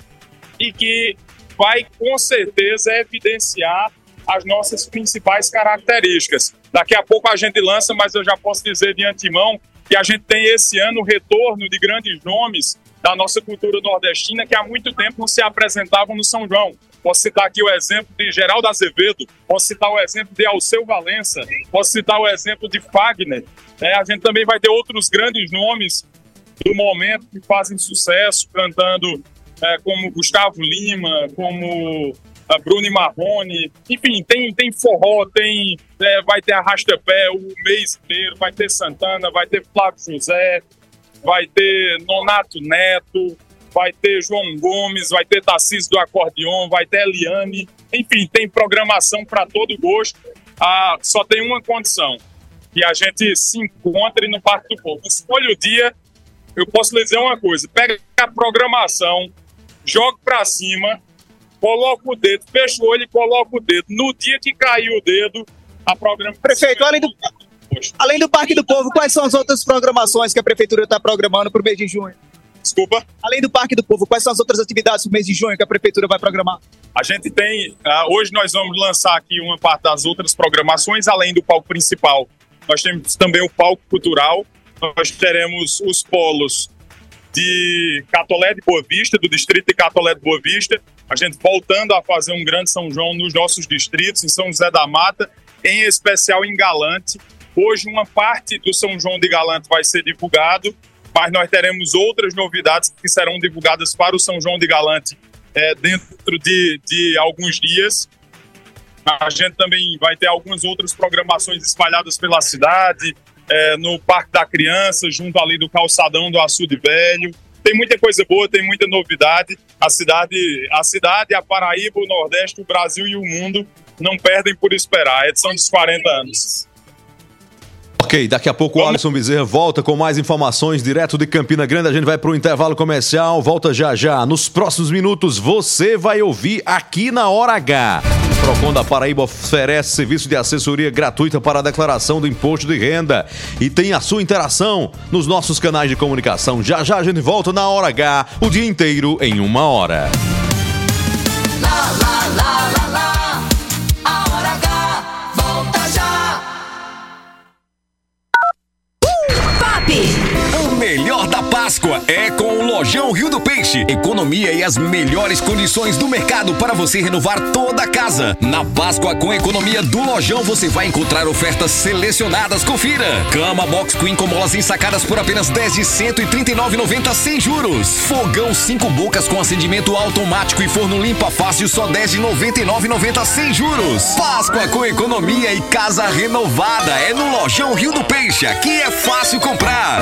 S: e que vai com certeza evidenciar as nossas principais características. Daqui a pouco a gente lança, mas eu já posso dizer de antemão que a gente tem esse ano o retorno de grandes nomes da nossa cultura nordestina que há muito tempo não se apresentavam no São João. Posso citar aqui o exemplo de Geraldo Azevedo, posso citar o exemplo de Alceu Valença, posso citar o exemplo de Fagner. É, a gente também vai ter outros grandes nomes do momento que fazem sucesso cantando, é, como Gustavo Lima, como a Bruno Marrone, enfim, tem, tem forró, tem, é, vai ter Arrastapé o mês inteiro, vai ter Santana, vai ter Flávio José, vai ter Nonato Neto, vai ter João Gomes, vai ter Tarcísio do Acordeon, vai ter Eliane, enfim, tem programação para todo gosto. Ah, só tem uma condição, que a gente se encontre no Parque do Povo. Escolha o dia, eu posso lhe dizer uma coisa, pega a programação, joga para cima, coloca o dedo, fecha o olho e coloca o dedo. No dia que cair o dedo, a programação...
T: Prefeito, além do, além do Parque do Povo, quais são as outras programações que a Prefeitura está programando para o mês de junho?
S: Desculpa?
T: Além do Parque do Povo, quais são as outras atividades para o mês de junho que a Prefeitura vai programar?
S: A gente tem. ah, hoje nós vamos lançar aqui uma parte das outras programações, além do palco principal. Nós temos também o palco cultural. Nós teremos os polos de Catolé de Boa Vista, do distrito de Catolé de Boa Vista. A gente voltando a fazer um grande São João nos nossos distritos, em São José da Mata, em especial em Galante. Hoje, uma parte do São João de Galante vai ser divulgado, mas nós teremos outras novidades que serão divulgadas para o São João de Galante é, dentro de, de alguns dias. A gente também vai ter algumas outras programações espalhadas pela cidade, é, no Parque da Criança, junto ali do calçadão do Açude Velho. Tem muita coisa boa, tem muita novidade. A cidade, a cidade, a Paraíba, o Nordeste, o Brasil e o mundo não perdem por esperar. A edição dos 40 anos.
B: Ok, daqui a pouco o Alisson Bezerra volta com mais informações direto de Campina Grande. A gente vai para o intervalo comercial, volta já já. Nos próximos minutos você vai ouvir aqui na Hora H. Procon da Paraíba oferece serviço de assessoria gratuita para a declaração do imposto de renda e tem a sua interação nos nossos canais de comunicação. Já já a gente volta na Hora H, o dia inteiro em uma hora.
C: Lá, lá, lá.
A: Páscoa é com o Lojão Rio do Peixe. Economia e as melhores condições do mercado para você renovar toda a casa. Na Páscoa com economia do Lojão você vai encontrar ofertas selecionadas. Confira. Cama Box Queen com molas ensacadas por apenas 10 de 139,90 sem juros. Fogão 5 bocas com acendimento automático e forno limpa fácil só 10 de 99,90 sem juros. Páscoa com economia e casa renovada é no Lojão Rio do Peixe. Aqui é fácil comprar.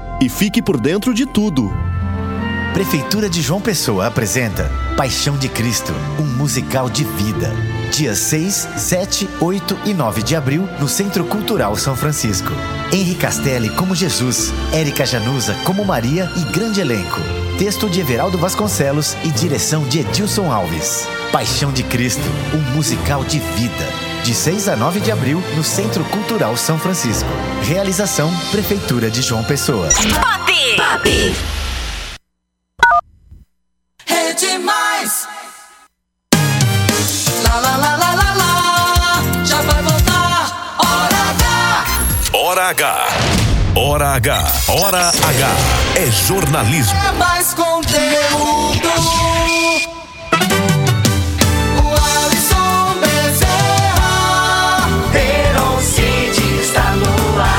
U: e fique por dentro de tudo.
M: Prefeitura de João Pessoa apresenta Paixão de Cristo, um musical de vida. Dias 6, 7, 8 e 9 de abril, no Centro Cultural São Francisco. Henri Castelli como Jesus, Érica Januza como Maria e grande elenco. Texto de Everaldo Vasconcelos e direção de Edilson Alves. Paixão de Cristo, um musical de vida. De 6 a 9 de abril, no Centro Cultural São Francisco. Realização Prefeitura de João Pessoa.
C: Papi! Papi! Rede Mais! Lá, lá, lá, lá, lá, lá, já vai voltar, hora H!
A: Hora H. Hora H. Hora H. É jornalismo.
C: É mais conteúdo!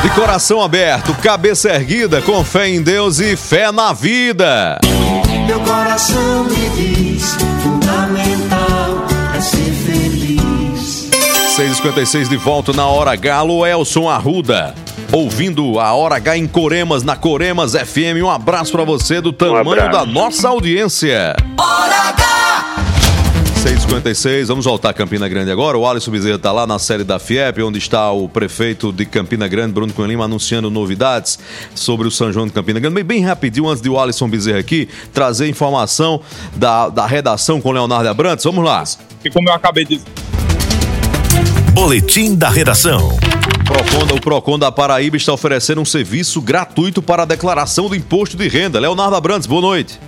B: De coração aberto, cabeça erguida, com fé em Deus e fé na vida.
V: Meu coração me diz: fundamental é ser feliz.
B: 6h56 de volta na Hora H. Alô, Elson Arruda. Ouvindo a Hora H em Coremas, na Coremas FM. Um abraço pra você do tamanho
C: abraço.
B: da nossa audiência.
C: Hora H!
B: 6h56, vamos voltar a Campina Grande agora. O Alisson Bezerra está lá na série da FIEP, onde está o prefeito de Campina Grande, Bruno Cunha Lima, anunciando novidades sobre o São João de Campina Grande. Bem, bem rapidinho, antes de o Alisson Bezerra aqui trazer informação da, da redação com Leonardo Abrantes. Vamos lá.
S: E como eu acabei de
A: Boletim da redação.
B: O Procon da Paraíba está oferecendo um serviço gratuito para a declaração do imposto de renda. Leonardo Abrantes, boa noite.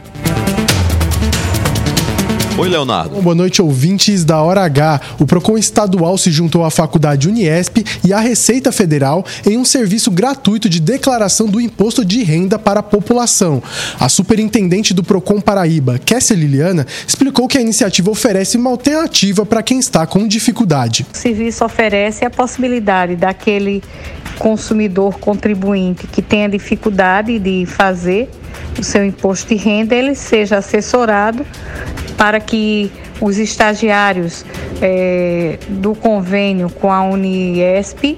B: Oi, Leonardo.
W: Bom, Boa noite, ouvintes da Hora H. O Procon Estadual se juntou à Faculdade Uniesp e à Receita Federal em um serviço gratuito de declaração do imposto de renda para a população. A superintendente do Procon Paraíba, Kessia Liliana, explicou que a iniciativa oferece uma alternativa para quem está com dificuldade.
X: O serviço oferece a possibilidade daquele consumidor contribuinte que tenha dificuldade de fazer o seu imposto de renda, ele seja assessorado para que os estagiários eh, do convênio com a Uniesp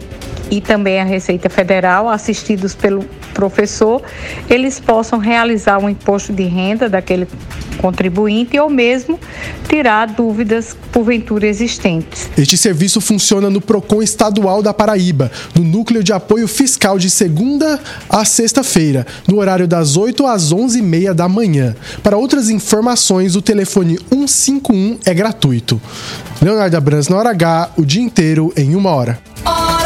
X: e também a Receita Federal, assistidos pelo professor, eles possam realizar o imposto de renda daquele contribuinte ou mesmo tirar dúvidas porventura existentes.
W: Este serviço funciona no Procon Estadual da Paraíba, no Núcleo de Apoio Fiscal de segunda a sexta-feira, no horário das 8 às 11h30 da manhã. Para outras informações, o telefone 151 é gratuito. Leonardo Abrams na hora H, o dia inteiro em uma hora.
Y: São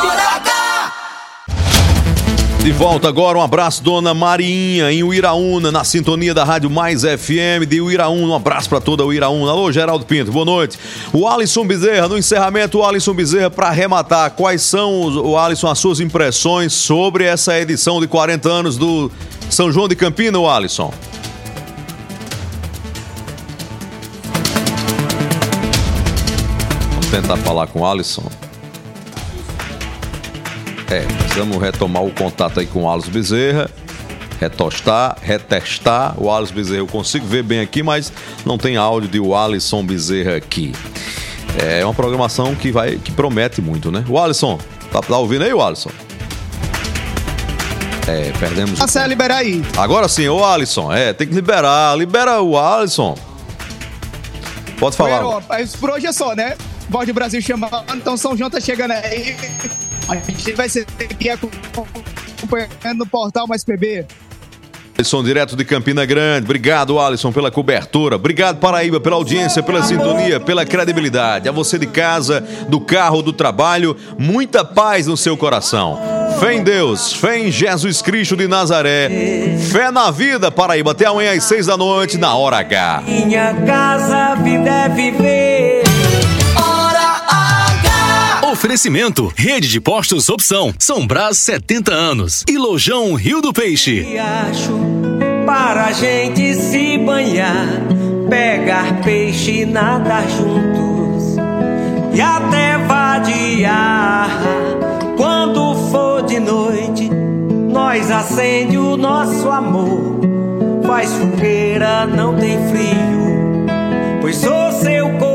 C: H!
B: De volta agora, um abraço, dona Marinha, em Uiraúna, na sintonia da Rádio Mais FM de Uiraúna. Um abraço para toda Uiraúna. Alô, Geraldo Pinto, boa noite. O Alisson Bezerra, no encerramento, o Alisson Bezerra, para arrematar, quais são, o Alisson, as suas impressões sobre essa edição de 40 anos do São João de Campina, o Alisson? Vamos tentar falar com o Alisson. É, precisamos retomar o contato aí com o Alisson Bezerra. Retostar, retestar. O Alisson Bezerra eu consigo ver bem aqui, mas não tem áudio de o Alisson Bezerra aqui. É uma programação que vai que promete muito, né? O Alisson, tá, tá ouvindo aí, o Alisson? É, perdemos.
T: Marcelo, libera aí.
B: Agora sim, o Alisson. É, tem que liberar. Libera o Alisson. Pode falar.
T: Primeiro, mas por hoje é só, né? Voz do Brasil chamando, então São João tá chegando aí. A gente vai ser aqui acompanhando no portal Mais PB.
B: Alisson, direto de Campina Grande. Obrigado, Alisson, pela cobertura. Obrigado, Paraíba, pela audiência, pela sintonia, pela credibilidade. A você de casa, do carro, do trabalho, muita paz no seu coração. Fé em Deus, fé em Jesus Cristo de Nazaré. Fé na vida, Paraíba. Até amanhã às seis da noite, na Hora H.
V: Minha casa, vida é viver.
Z: Oferecimento: Rede de Postos Opção, São Brás 70 anos e Lojão Rio do Peixe.
V: Riacho para a gente se banhar, pegar peixe e nadar junto.
O: e até vadiar. Quando for de noite, nós acende o nosso amor. Faz fogueira, não tem frio, pois sou seu cobertor.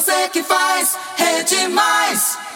C: Você que faz, Rede Mais.